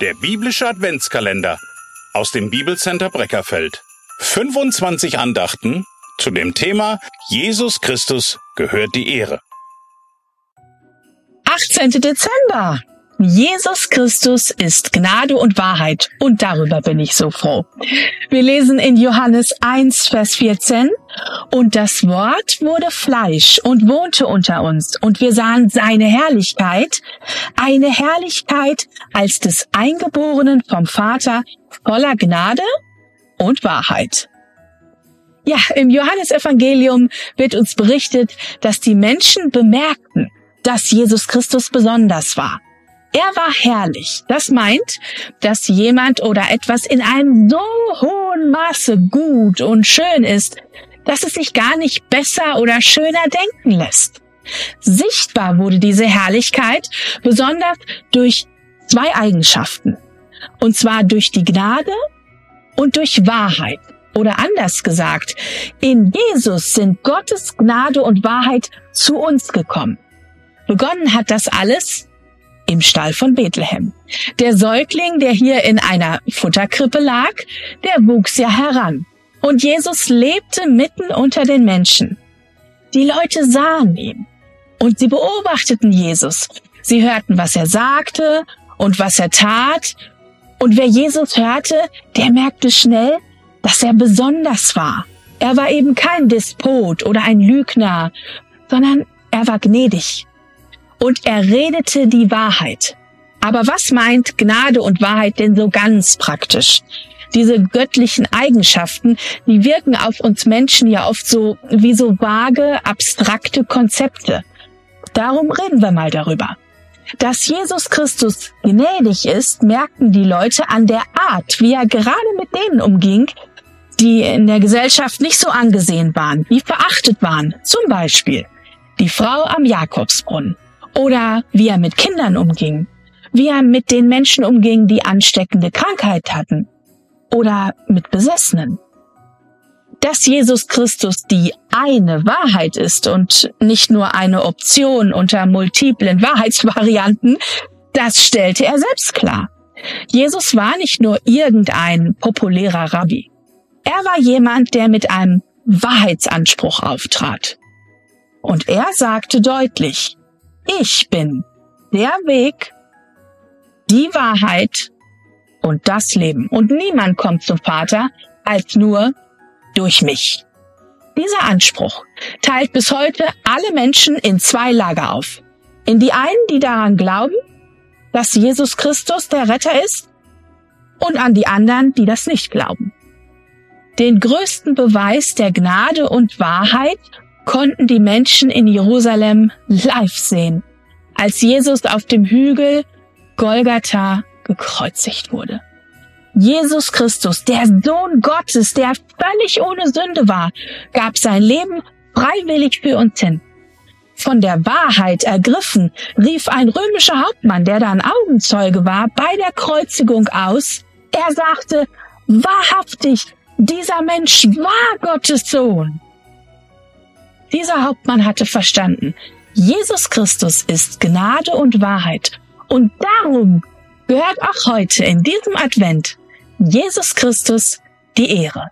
Der biblische Adventskalender aus dem Bibelcenter Breckerfeld. 25 Andachten zu dem Thema Jesus Christus gehört die Ehre. 18. Dezember. Jesus Christus ist Gnade und Wahrheit und darüber bin ich so froh. Wir lesen in Johannes 1, Vers 14 und das Wort wurde Fleisch und wohnte unter uns und wir sahen seine Herrlichkeit, eine Herrlichkeit als des Eingeborenen vom Vater voller Gnade und Wahrheit. Ja, im Johannesevangelium wird uns berichtet, dass die Menschen bemerkten, dass Jesus Christus besonders war. Er war herrlich. Das meint, dass jemand oder etwas in einem so hohen Maße gut und schön ist, dass es sich gar nicht besser oder schöner denken lässt. Sichtbar wurde diese Herrlichkeit besonders durch zwei Eigenschaften. Und zwar durch die Gnade und durch Wahrheit. Oder anders gesagt, in Jesus sind Gottes Gnade und Wahrheit zu uns gekommen. Begonnen hat das alles im Stall von Bethlehem. Der Säugling, der hier in einer Futterkrippe lag, der wuchs ja heran. Und Jesus lebte mitten unter den Menschen. Die Leute sahen ihn und sie beobachteten Jesus. Sie hörten, was er sagte und was er tat. Und wer Jesus hörte, der merkte schnell, dass er besonders war. Er war eben kein Despot oder ein Lügner, sondern er war gnädig und er redete die Wahrheit. Aber was meint Gnade und Wahrheit denn so ganz praktisch? Diese göttlichen Eigenschaften, die wirken auf uns Menschen ja oft so wie so vage, abstrakte Konzepte. Darum reden wir mal darüber. Dass Jesus Christus gnädig ist, merkten die Leute an der Art, wie er gerade mit denen umging, die in der Gesellschaft nicht so angesehen waren, die verachtet waren. Zum Beispiel die Frau am Jakobsbrunnen. Oder wie er mit Kindern umging, wie er mit den Menschen umging, die ansteckende Krankheit hatten. Oder mit Besessenen. Dass Jesus Christus die eine Wahrheit ist und nicht nur eine Option unter multiplen Wahrheitsvarianten, das stellte er selbst klar. Jesus war nicht nur irgendein populärer Rabbi. Er war jemand, der mit einem Wahrheitsanspruch auftrat. Und er sagte deutlich, ich bin der Weg, die Wahrheit und das Leben. Und niemand kommt zum Vater als nur durch mich. Dieser Anspruch teilt bis heute alle Menschen in zwei Lager auf. In die einen, die daran glauben, dass Jesus Christus der Retter ist, und an die anderen, die das nicht glauben. Den größten Beweis der Gnade und Wahrheit konnten die Menschen in Jerusalem live sehen, als Jesus auf dem Hügel Golgatha gekreuzigt wurde. Jesus Christus, der Sohn Gottes, der völlig ohne Sünde war, gab sein Leben freiwillig für uns hin. Von der Wahrheit ergriffen, rief ein römischer Hauptmann, der dann Augenzeuge war, bei der Kreuzigung aus. Er sagte, wahrhaftig, dieser Mensch war Gottes Sohn. Dieser Hauptmann hatte verstanden, Jesus Christus ist Gnade und Wahrheit. Und darum gehört auch heute in diesem Advent Jesus Christus die Ehre.